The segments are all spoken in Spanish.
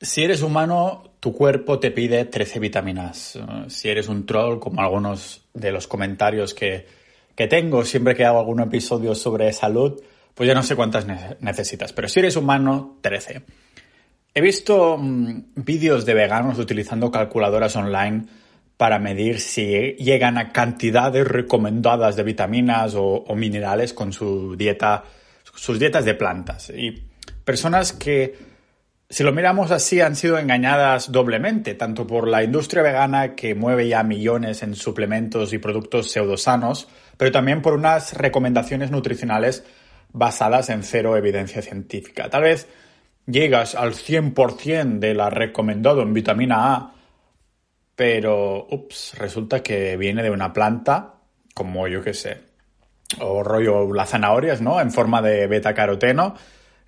Si eres humano, tu cuerpo te pide 13 vitaminas. Si eres un troll, como algunos de los comentarios que, tengo siempre que hago algún episodio sobre salud, pues ya no sé cuántas necesitas. Pero si eres humano, 13. He visto mm, vídeos de veganos utilizando calculadoras online para medir si llegan a cantidades recomendadas de vitaminas o, o minerales con su dieta, sus dietas de plantas. Y personas que si lo miramos así, han sido engañadas doblemente, tanto por la industria vegana que mueve ya millones en suplementos y productos pseudosanos, pero también por unas recomendaciones nutricionales basadas en cero evidencia científica. Tal vez llegas al 100% de la recomendado en vitamina A, pero, ups, resulta que viene de una planta, como yo que sé, o rollo las zanahorias, ¿no? En forma de beta caroteno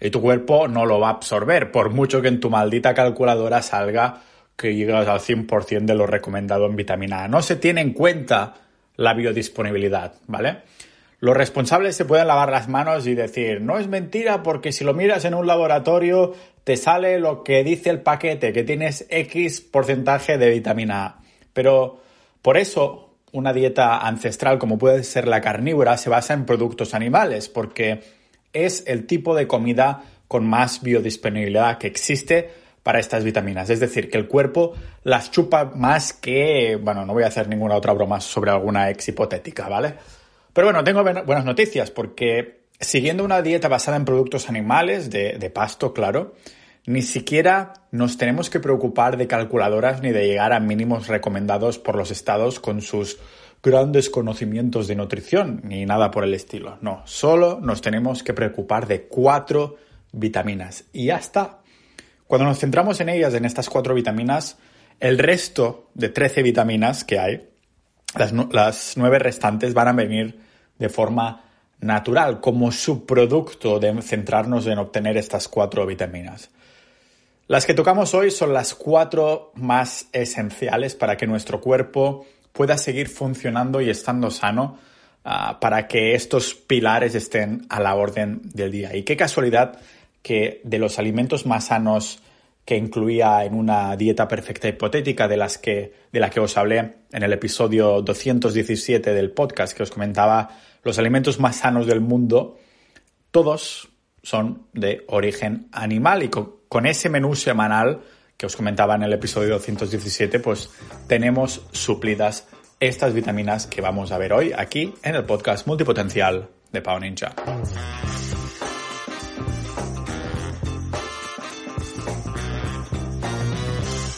y tu cuerpo no lo va a absorber, por mucho que en tu maldita calculadora salga que llegas al 100% de lo recomendado en vitamina A. No se tiene en cuenta la biodisponibilidad, ¿vale? Los responsables se pueden lavar las manos y decir, no es mentira porque si lo miras en un laboratorio te sale lo que dice el paquete, que tienes X porcentaje de vitamina A. Pero por eso una dieta ancestral como puede ser la carnívora se basa en productos animales, porque es el tipo de comida con más biodisponibilidad que existe para estas vitaminas. Es decir, que el cuerpo las chupa más que, bueno, no voy a hacer ninguna otra broma sobre alguna ex hipotética, ¿vale? Pero bueno, tengo buenas noticias porque siguiendo una dieta basada en productos animales, de, de pasto, claro, ni siquiera nos tenemos que preocupar de calculadoras ni de llegar a mínimos recomendados por los estados con sus grandes conocimientos de nutrición ni nada por el estilo. No, solo nos tenemos que preocupar de cuatro vitaminas y ya está. Cuando nos centramos en ellas, en estas cuatro vitaminas, el resto de 13 vitaminas que hay, las, las nueve restantes van a venir de forma natural, como subproducto de centrarnos en obtener estas cuatro vitaminas. Las que tocamos hoy son las cuatro más esenciales para que nuestro cuerpo pueda seguir funcionando y estando sano ah, para que estos pilares estén a la orden del día. Y qué casualidad que de los alimentos más sanos que incluía en una dieta perfecta hipotética de, las que, de la que os hablé en el episodio 217 del podcast que os comentaba los alimentos más sanos del mundo, todos son de origen animal y con ese menú semanal que os comentaba en el episodio 217, pues tenemos suplidas estas vitaminas que vamos a ver hoy aquí en el podcast multipotencial de Pau Ninja.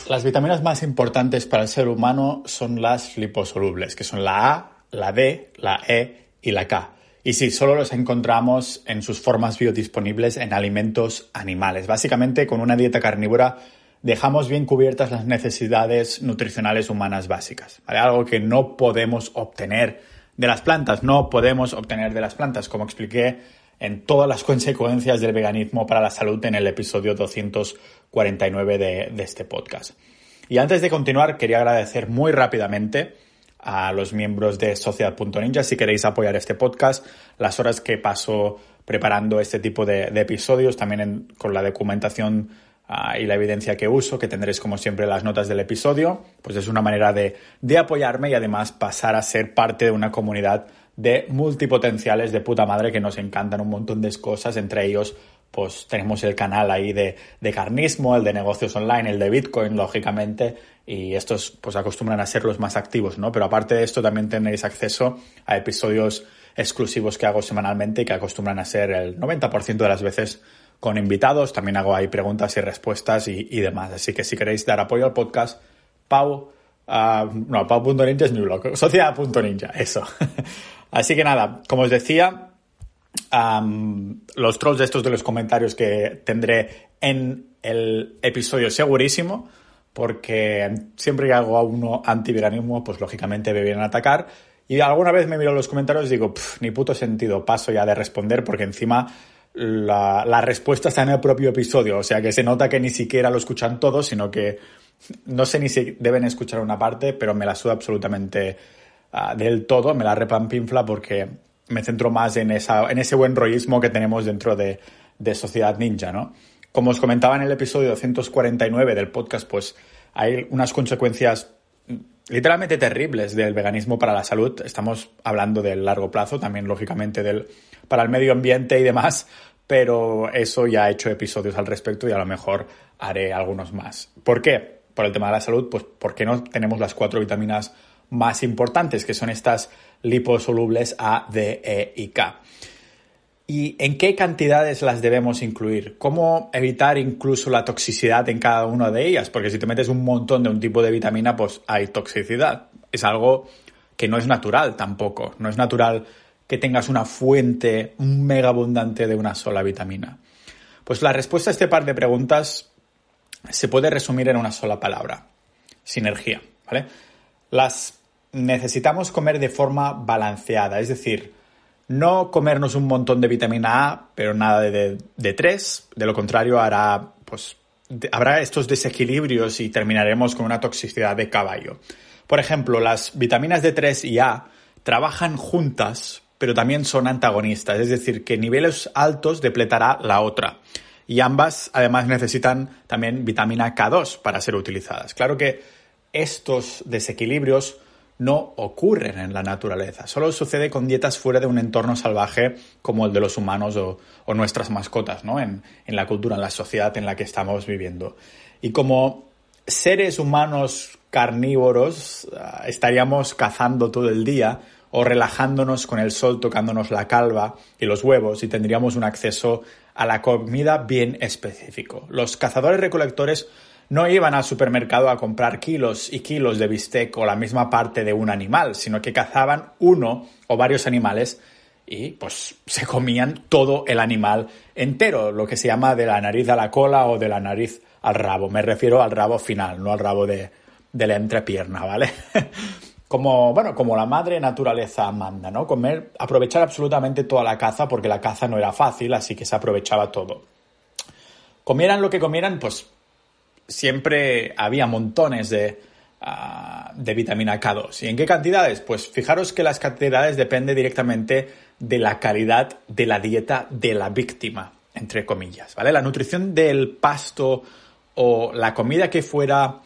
Las vitaminas más importantes para el ser humano son las liposolubles, que son la A, la D, la E y la K. Y sí, solo los encontramos en sus formas biodisponibles en alimentos animales. Básicamente, con una dieta carnívora dejamos bien cubiertas las necesidades nutricionales humanas básicas. Algo que no podemos obtener de las plantas, no podemos obtener de las plantas, como expliqué en todas las consecuencias del veganismo para la salud en el episodio 249 de, este podcast. Y antes de continuar, quería agradecer muy rápidamente a los miembros de Sociedad.ninja si queréis apoyar este podcast, las horas que paso preparando este tipo de, episodios, también con la documentación Ah, y la evidencia que uso, que tendréis como siempre las notas del episodio, pues es una manera de, de apoyarme y además pasar a ser parte de una comunidad de multipotenciales de puta madre que nos encantan un montón de cosas, entre ellos pues tenemos el canal ahí de, de, carnismo, el de negocios online, el de Bitcoin, lógicamente, y estos pues acostumbran a ser los más activos, ¿no? Pero aparte de esto también tenéis acceso a episodios exclusivos que hago semanalmente y que acostumbran a ser el 90% de las veces con invitados, también hago ahí preguntas y respuestas y, demás. Así que si queréis dar apoyo al podcast, Pau, uh, no, Pau.ninja es mi blog, sociedad.ninja, eso. Así que nada, como os decía, los trolls de estos de los comentarios que tendré en el episodio segurísimo, porque siempre que hago a uno antiveganismo, pues lógicamente me vienen a atacar. Y alguna vez me miro los comentarios y digo, ni puto sentido, paso ya de responder porque encima la, respuesta está en el propio episodio, o sea que se nota que ni siquiera lo escuchan todos, sino que no sé ni si deben escuchar una parte, pero me la suda absolutamente ah, del todo, me la repampinfla porque me centro más en, esa, en ese buen rollismo que tenemos dentro de, de Sociedad Ninja, ¿no? Como os comentaba en el episodio 249 del podcast, pues hay unas consecuencias literalmente terribles del veganismo para la salud. Estamos hablando del largo plazo, también lógicamente del para el medio ambiente y demás, pero eso ya he hecho episodios al respecto y a lo mejor haré algunos más. ¿Por qué? Por el tema de la salud, pues porque no tenemos las cuatro vitaminas más importantes, que son estas liposolubles A, D, E y K. ¿Y en qué cantidades las debemos incluir? ¿Cómo evitar incluso la toxicidad en cada una de ellas? Porque si te metes un montón de un tipo de vitamina, pues hay toxicidad. Es algo que no es natural tampoco. No es natural que tengas una fuente mega abundante de una sola vitamina. Pues la respuesta a este par de preguntas se puede resumir en una sola palabra. Sinergia. Las necesitamos comer de forma balanceada, es decir, no comernos un montón de vitamina A, pero nada de, de 3. De lo contrario, hará, pues, habrá estos desequilibrios y terminaremos con una toxicidad de caballo. Por ejemplo, las vitaminas D3 y A trabajan juntas, pero también son antagonistas, es decir, que niveles altos depletará la otra. Y ambas además necesitan también vitamina K2 para ser utilizadas. Claro que estos desequilibrios no ocurren en la naturaleza. Solo sucede con dietas fuera de un entorno salvaje como el de los humanos o, nuestras mascotas, ¿no? En, en, la cultura, en la sociedad en la que estamos viviendo. Y como seres humanos carnívoros ah, estaríamos cazando todo el día o relajándonos con el sol tocándonos la calva y los huevos y tendríamos un acceso a la comida bien específico. Los cazadores recolectores no iban al supermercado a comprar kilos y kilos de bistec o la misma parte de un animal, sino que cazaban uno o varios animales y pues se comían todo el animal entero, lo que se llama de la nariz a la cola o de la nariz al rabo. Me refiero al rabo final, no al rabo de, la entrepierna, ¿vale? como, bueno, como la madre naturaleza manda, ¿no? Comer, aprovechar absolutamente toda la caza porque la caza no era fácil, así que se aprovechaba todo. Comieran lo que comieran, pues siempre había montones de, ah, de vitamina K2. ¿Y en qué cantidades? Pues fijaros que las cantidades dependen directamente de la calidad de la dieta de la víctima, entre comillas, ¿vale? La nutrición del pasto o la comida que fuera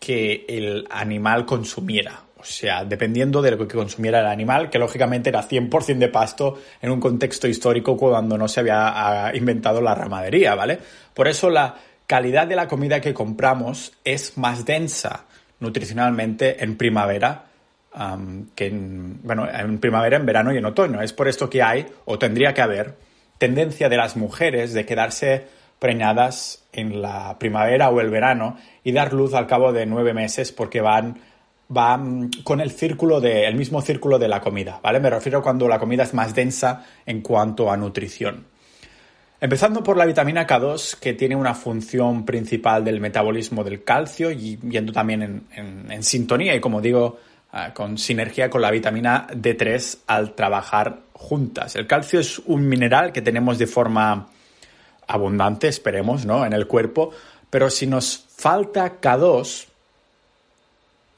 que el animal consumiera. O sea, dependiendo de lo que consumiera el animal, que lógicamente era 100% de pasto en un contexto histórico cuando no se había ah, inventado la ramadería, ¿vale? Por eso la calidad de la comida que compramos es más densa nutricionalmente en primavera que en, bueno, en primavera, en verano y en otoño. Es por esto que hay, o tendría que haber, tendencia de las mujeres de quedarse preñadas en la primavera o el verano y dar luz al cabo de nueve meses porque van, van con el círculo de, el mismo círculo de la comida, ¿vale? Me refiero cuando la comida es más densa en cuanto a nutrición. Empezando por la vitamina K2, que tiene una función principal del metabolismo del calcio y yendo también en, sintonía y, como digo, ah, con sinergia con la vitamina D3 al trabajar juntas. El calcio es un mineral que tenemos de forma abundante, esperemos, ¿no? En el cuerpo, pero si nos falta K2,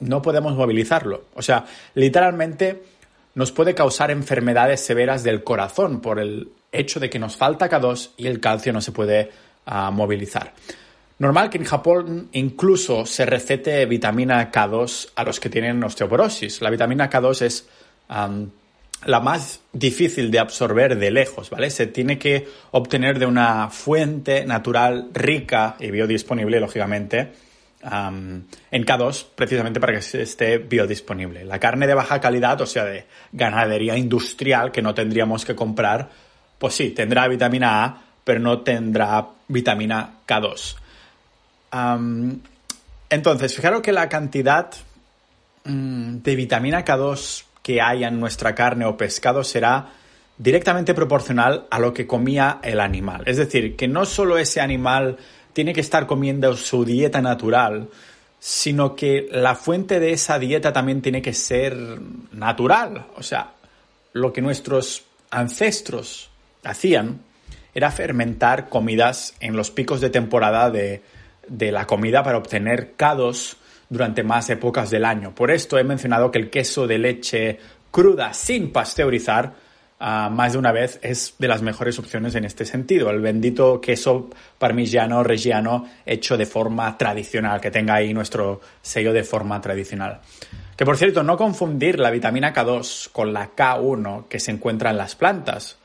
no podemos movilizarlo. O sea, literalmente nos puede causar enfermedades severas del corazón por el hecho de que nos falta K2 y el calcio no se puede ah, movilizar. Normal que en Japón incluso se recete vitamina K2 a los que tienen osteoporosis. La vitamina K2 es la más difícil de absorber de lejos, ¿vale? Se tiene que obtener de una fuente natural rica y biodisponible, lógicamente, en K2 precisamente para que esté biodisponible. La carne de baja calidad, o sea, de ganadería industrial que no tendríamos que comprar, pues sí, tendrá vitamina A, pero no tendrá vitamina K2. entonces, fijaros que la cantidad mm, de vitamina K2 que hay en nuestra carne o pescado será directamente proporcional a lo que comía el animal. Es decir, que no solo ese animal tiene que estar comiendo su dieta natural, sino que la fuente de esa dieta también tiene que ser natural. O sea, lo que nuestros ancestros hacían era fermentar comidas en los picos de temporada de, la comida para obtener cados durante más épocas del año. Por esto he mencionado que el queso de leche cruda sin pasteurizar ah, más de una vez es de las mejores opciones en este sentido. El bendito queso parmigiano reggiano hecho de forma tradicional, que tenga ahí nuestro sello de forma tradicional. Que por cierto, no confundir la vitamina K2 con la K1 que se encuentra en las plantas.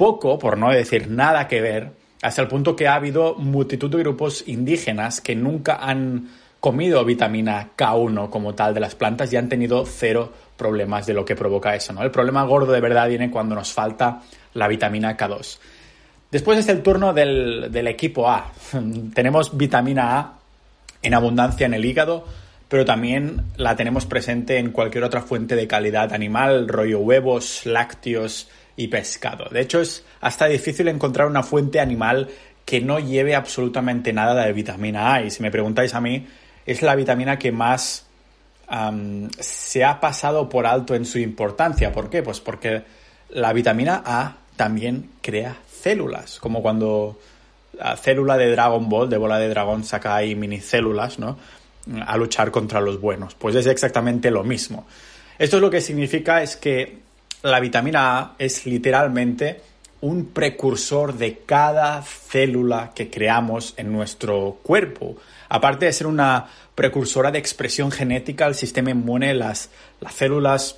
Poco, por no decir nada que ver, hasta el punto que ha habido multitud de grupos indígenas que nunca han comido vitamina K1 como tal de las plantas y han tenido cero problemas de lo que provoca eso. ¿no? El problema gordo de verdad viene cuando nos falta la vitamina K2. Después es el turno del, del equipo A. tenemos vitamina A en abundancia en el hígado, pero también la tenemos presente en cualquier otra fuente de calidad animal, rollo huevos, lácteos y pescado. De hecho, es hasta difícil encontrar una fuente animal que no lleve absolutamente nada de vitamina A. Y si me preguntáis a mí, es la vitamina que más se ha pasado por alto en su importancia. ¿Por qué? Pues porque la vitamina A también crea células, como cuando la célula de Dragon Ball, de bola de dragón, saca ahí minicélulas, ¿no? A luchar contra los buenos. Pues es exactamente lo mismo. Esto es lo que significa es que la vitamina A es literalmente un precursor de cada célula que creamos en nuestro cuerpo. Aparte de ser una precursora de expresión genética al sistema inmune, las, las células,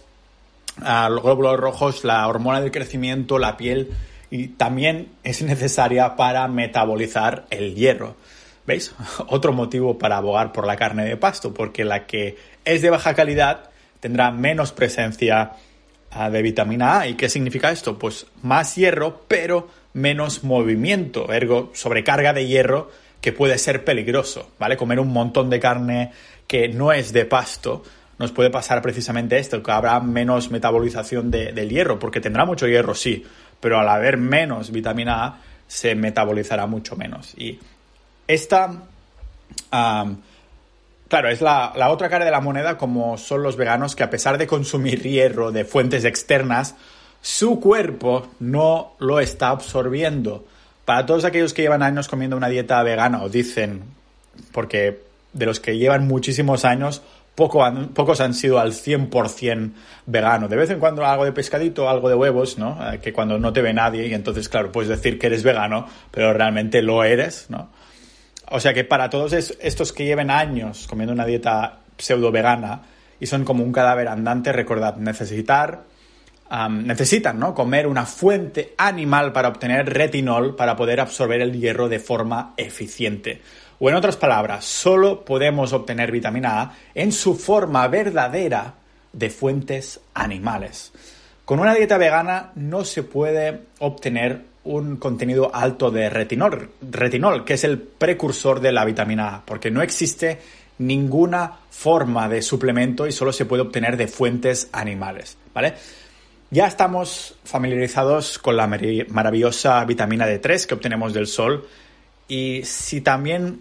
ah, los glóbulos rojos, la hormona del crecimiento, la piel, y también es necesaria para metabolizar el hierro. ¿Veis? Otro motivo para abogar por la carne de pasto, porque la que es de baja calidad tendrá menos presencia de vitamina A. ¿Y qué significa esto? Pues más hierro, pero menos movimiento, ergo sobrecarga de hierro que puede ser peligroso, ¿vale? Comer un montón de carne que no es de pasto nos puede pasar precisamente esto, que habrá menos metabolización del hierro, porque tendrá mucho hierro, sí, pero al haber menos vitamina A se metabolizará mucho menos. Y esta... Claro, es la, otra cara de la moneda como son los veganos que a pesar de consumir hierro de fuentes externas, su cuerpo no lo está absorbiendo. Para todos aquellos que llevan años comiendo una dieta vegana o dicen, porque de los que llevan muchísimos años, pocos han sido al 100% vegano. De vez en cuando algo de pescadito, algo de huevos, ¿no? Eh, que cuando no te ve nadie y entonces, claro, puedes decir que eres vegano, pero realmente lo eres, ¿no? O sea que para todos estos que lleven años comiendo una dieta pseudo vegana y son como un cadáver andante, recordad, necesitar, necesitan ¿no? comer una fuente animal para obtener retinol para poder absorber el hierro de forma eficiente. O en otras palabras, solo podemos obtener vitamina A en su forma verdadera de fuentes animales. Con una dieta vegana no se puede obtener un contenido alto de retinol, retinol, que es el precursor de la vitamina A, porque no existe ninguna forma de suplemento y solo se puede obtener de fuentes animales, ¿vale? Ya estamos familiarizados con la maravillosa vitamina D3 que obtenemos del sol y si también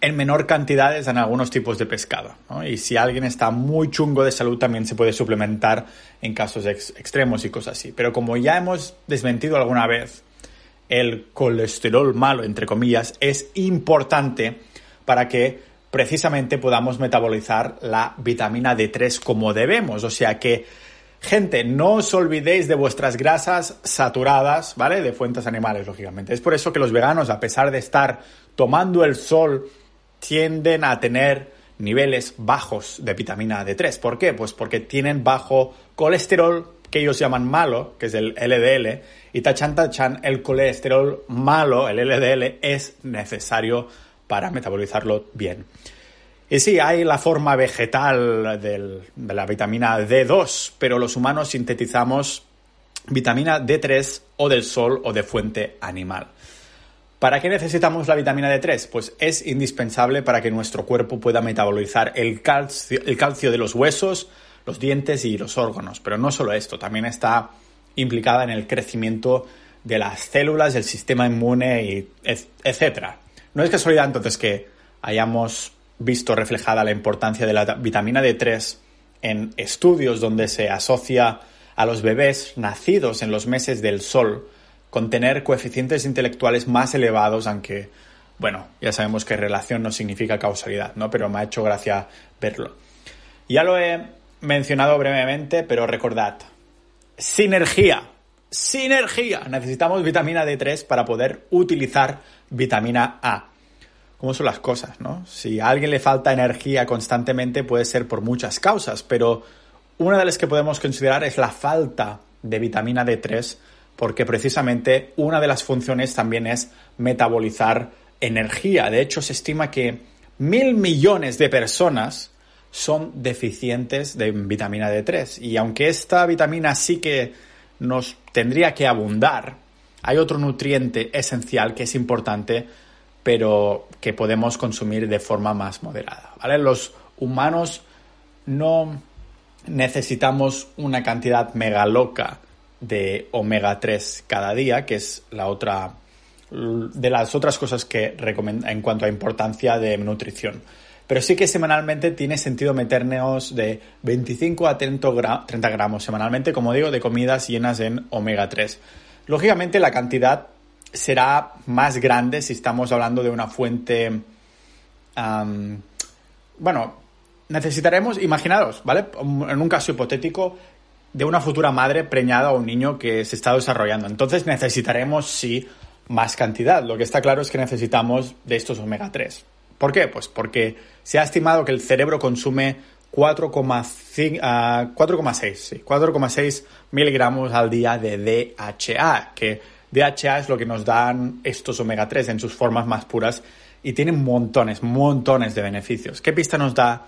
en menor cantidades en algunos tipos de pescado. Y si alguien está muy chungo de salud, también se puede suplementar en casos extremos y cosas así. Pero como ya hemos desmentido alguna vez, el colesterol malo, entre comillas, es importante para que precisamente podamos metabolizar la vitamina D3 como debemos. O sea que, gente, no os olvidéis de vuestras grasas saturadas, ¿vale? De fuentes animales, lógicamente. Es por eso que los veganos, a pesar de estar tomando el sol tienden a tener niveles bajos de vitamina D3. ¿Por qué? Pues porque tienen bajo colesterol, que ellos llaman malo, que es el LDL, y tachan tachan el colesterol malo, el LDL, es necesario para metabolizarlo bien. Y sí, hay la forma vegetal de la vitamina D2, pero los humanos sintetizamos vitamina D3 o del sol o de fuente animal. ¿Para qué necesitamos la vitamina D3? Pues es indispensable para que nuestro cuerpo pueda metabolizar el calcio, el calcio de los huesos, los dientes y los órganos. Pero no solo esto, también está implicada en el crecimiento de las células, del sistema inmune, y etc. No es casualidad entonces que hayamos visto reflejada la importancia de la vitamina D3 en estudios donde se asocia a los bebés nacidos en los meses del sol con tener coeficientes intelectuales más elevados, aunque, bueno, ya sabemos que relación no significa causalidad, ¿no? Pero me ha hecho gracia verlo. Ya lo he mencionado brevemente, pero recordad, sinergia, sinergia. Necesitamos vitamina D3 para poder utilizar vitamina A. ¿Cómo son las cosas, no? Si a alguien le falta energía constantemente puede ser por muchas causas, pero una de las que podemos considerar es la falta de vitamina D3 porque precisamente una de las funciones también es metabolizar energía. De hecho, se estima que mil millones de personas son deficientes de vitamina D3. Y aunque esta vitamina sí que nos tendría que abundar, hay otro nutriente esencial que es importante, pero que podemos consumir de forma más moderada. ¿vale? Los humanos no necesitamos una cantidad mega loca de omega 3 cada día, que es la otra de las otras cosas que recomienda en cuanto a importancia de nutrición. Pero sí que semanalmente tiene sentido meternos de 25 a 30 gramos semanalmente, como digo, de comidas llenas en omega 3. Lógicamente la cantidad será más grande si estamos hablando de una fuente... bueno, necesitaremos, imaginaros, ¿vale? En un caso hipotético, de una futura madre preñada o un niño que se está desarrollando. Entonces necesitaremos, sí, más cantidad. Lo que está claro es que necesitamos de estos omega 3. ¿Por qué? Pues porque se ha estimado que el cerebro consume 4,6 4,6 miligramos al día de DHA, que DHA es lo que nos dan estos omega 3 en sus formas más puras y tienen montones, montones de beneficios. ¿Qué pista nos da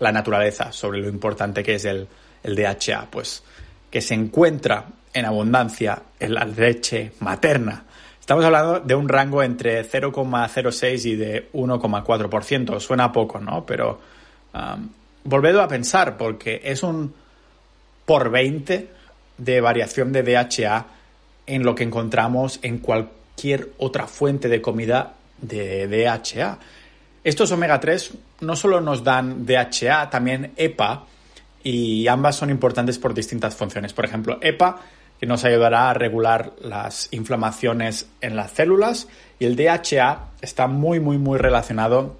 la naturaleza sobre lo importante que es el, DHA? Pues que se encuentra en abundancia en la leche materna. Estamos hablando de un rango entre 0,06 y de 1,4%. Suena poco, ¿no? Pero um, volvedo a pensar, porque es un por 20 de variación de DHA en lo que encontramos en cualquier otra fuente de comida de DHA. Estos omega 3 no solo nos dan DHA, también EPA, y ambas son importantes por distintas funciones. Por ejemplo, EPA que nos ayudará a regular las inflamaciones en las células y el DHA está muy muy muy relacionado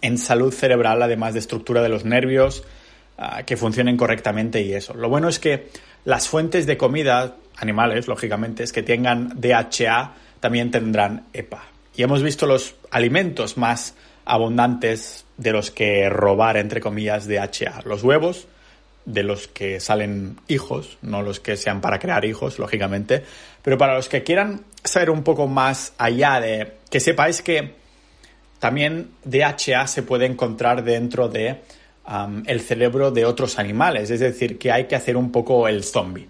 en salud cerebral, además de estructura de los nervios, ah, que funcionen correctamente y eso. Lo bueno es que las fuentes de comida, animales, lógicamente, es que tengan DHA, también tendrán EPA. Y hemos visto los alimentos más abundantes de los que robar, entre comillas, DHA. Los huevos, de los que salen hijos, no los que sean para crear hijos, lógicamente, pero para los que quieran saber un poco más allá de que sepáis que también DHA se puede encontrar dentro de el cerebro de otros animales, es decir, que hay que hacer un poco el zombie.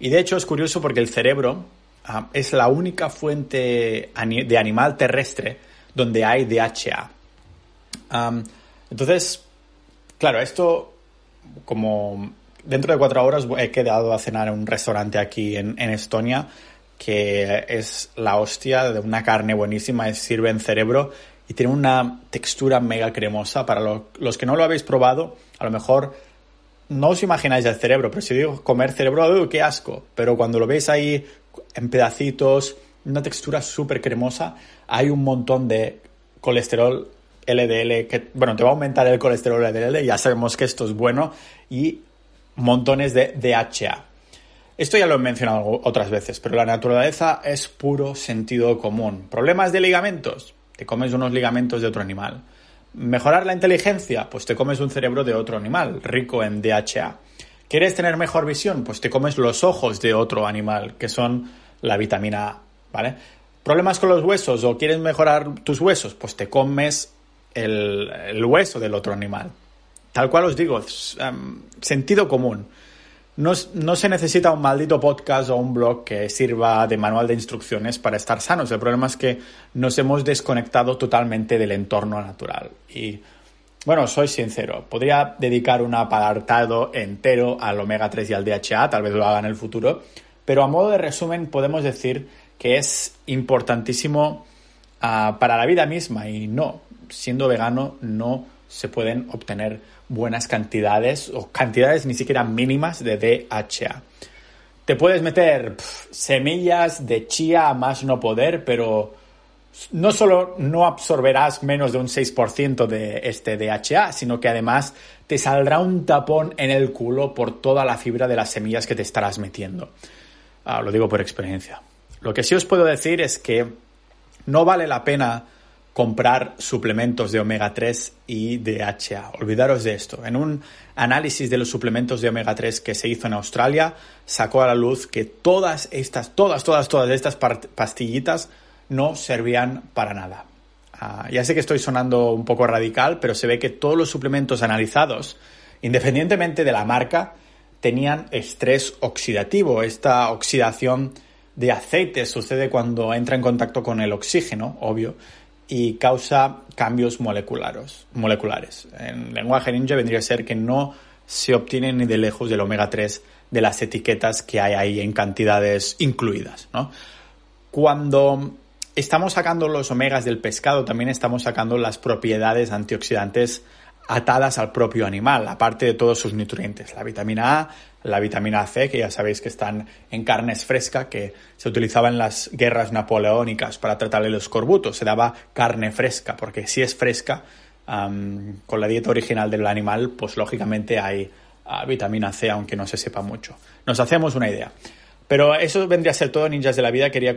Y de hecho es curioso porque el cerebro es la única fuente de animal terrestre donde hay DHA. entonces, claro, esto como dentro de cuatro horas he quedado a cenar en un restaurante aquí en, Estonia que es la hostia de una carne buenísima, sirve en cerebro y tiene una textura mega cremosa. Para los que no lo habéis probado, a lo mejor no os imagináis el cerebro, pero si digo comer cerebro, qué asco! Pero cuando lo veis ahí en pedacitos, una textura súper cremosa, hay un montón de colesterol LDL, que, bueno, te va a aumentar el colesterol LDL, ya sabemos que esto es bueno, y montones de DHA. Esto ya lo he mencionado otras veces, pero la naturaleza es puro sentido común. ¿Problemas de ligamentos? Te comes unos ligamentos de otro animal. ¿Mejorar la inteligencia? Pues te comes un cerebro de otro animal, rico en DHA. ¿Quieres tener mejor visión? Pues te comes los ojos de otro animal, que son la vitamina A, ¿vale? ¿Problemas con los huesos o quieres mejorar tus huesos? Pues te comes el, hueso del otro animal. Tal cual os digo, em, sentido común. No, se necesita un maldito podcast o un blog que sirva de manual de instrucciones para estar sanos. El problema es que nos hemos desconectado totalmente del entorno natural. Y bueno, soy sincero, podría dedicar un apartado entero al omega 3 y al DHA, tal vez lo haga en el futuro, pero a modo de resumen podemos decir que es importantísimo ah, para la vida misma y no, siendo vegano no se pueden obtener buenas cantidades o cantidades ni siquiera mínimas de DHA. Te puedes meter semillas de chía a más no poder, pero no solo no absorberás menos de un 6% de este DHA, sino que además te saldrá un tapón en el culo por toda la fibra de las semillas que te estarás metiendo. Ah, lo digo por experiencia. Lo que sí os puedo decir es que no vale la pena comprar suplementos de omega 3 y DHA. Olvidaros de esto. En un análisis de los suplementos de omega 3 que se hizo en Australia, sacó a la luz que todas estas, todas, todas, todas estas pastillitas no servían para nada. Ah, ya sé que estoy sonando un poco radical, pero se ve que todos los suplementos analizados, independientemente de la marca, tenían estrés oxidativo. Esta oxidación de aceite sucede cuando entra en contacto con el oxígeno, obvio, y causa cambios moleculares. moleculares. En lenguaje ninja vendría a ser que no se obtiene ni de lejos del omega 3 de las etiquetas que hay ahí en cantidades incluidas. Cuando estamos sacando los omegas del pescado, también estamos sacando las propiedades antioxidantes atadas al propio animal, aparte de todos sus nutrientes, la vitamina A, la vitamina C, que ya sabéis que están en carnes frescas, que se utilizaba en las guerras napoleónicas para tratar el escorbuto, se daba carne fresca, porque si es fresca, con la dieta original del animal, pues lógicamente hay ah, vitamina C, aunque no se sepa mucho. Nos hacemos una idea. Pero eso vendría a ser todo, ninjas de la vida. Quería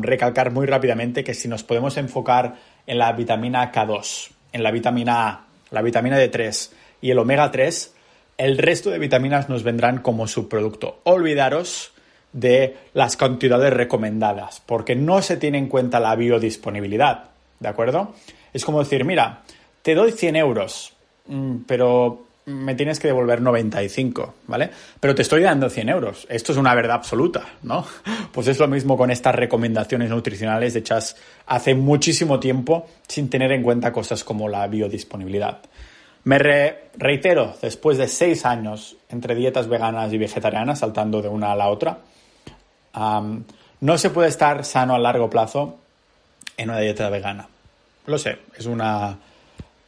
recalcar muy rápidamente que si nos podemos enfocar en la vitamina K2, en la vitamina A, la vitamina D3 y el omega 3, el resto de vitaminas nos vendrán como subproducto. Olvidaros de las cantidades recomendadas, porque no se tiene en cuenta la biodisponibilidad, ¿de acuerdo? Es como decir, mira, te doy 100 euros, mm, pero me tienes que devolver 95, ¿vale? Pero te estoy dando 100 euros. Esto es una verdad absoluta, ¿no? Pues es lo mismo con estas recomendaciones nutricionales hechas hace muchísimo tiempo sin tener en cuenta cosas como la biodisponibilidad. Me reitero, después de seis años entre dietas veganas y vegetarianas, saltando de una a la otra, no se puede estar sano a largo plazo en una dieta vegana. Lo sé, es una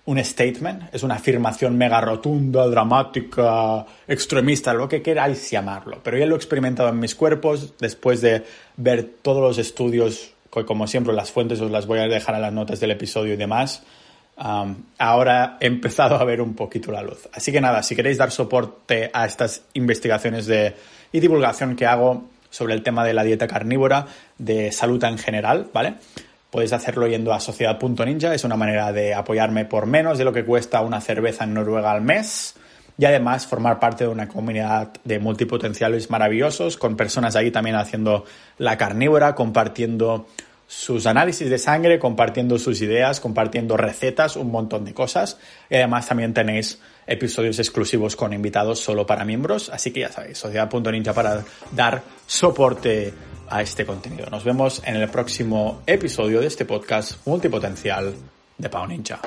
un statement, es una afirmación mega rotunda, dramática, extremista, lo que queráis llamarlo. Pero ya lo he experimentado en mis cuerpos después de ver todos los estudios, como siempre las fuentes os las voy a dejar a las notas del episodio y demás. Ahora he empezado a ver un poquito la luz. Así que nada, si queréis dar soporte a estas investigaciones de, y divulgación que hago sobre el tema de la dieta carnívora, de salud en general, ¿vale? Podéis hacerlo yendo a sociedad.ninja, es una manera de apoyarme por menos de lo que cuesta una cerveza en Noruega al mes y además formar parte de una comunidad de multipotenciales maravillosos con personas ahí también haciendo la carnívora, compartiendo sus análisis de sangre, compartiendo sus ideas, compartiendo recetas, un montón de cosas. Y además también tenéis episodios exclusivos con invitados solo para miembros. Así que ya sabéis, sociedad.ninja para dar soporte a este contenido. Nos vemos en el próximo episodio de este podcast multipotencial de Pau Ninja.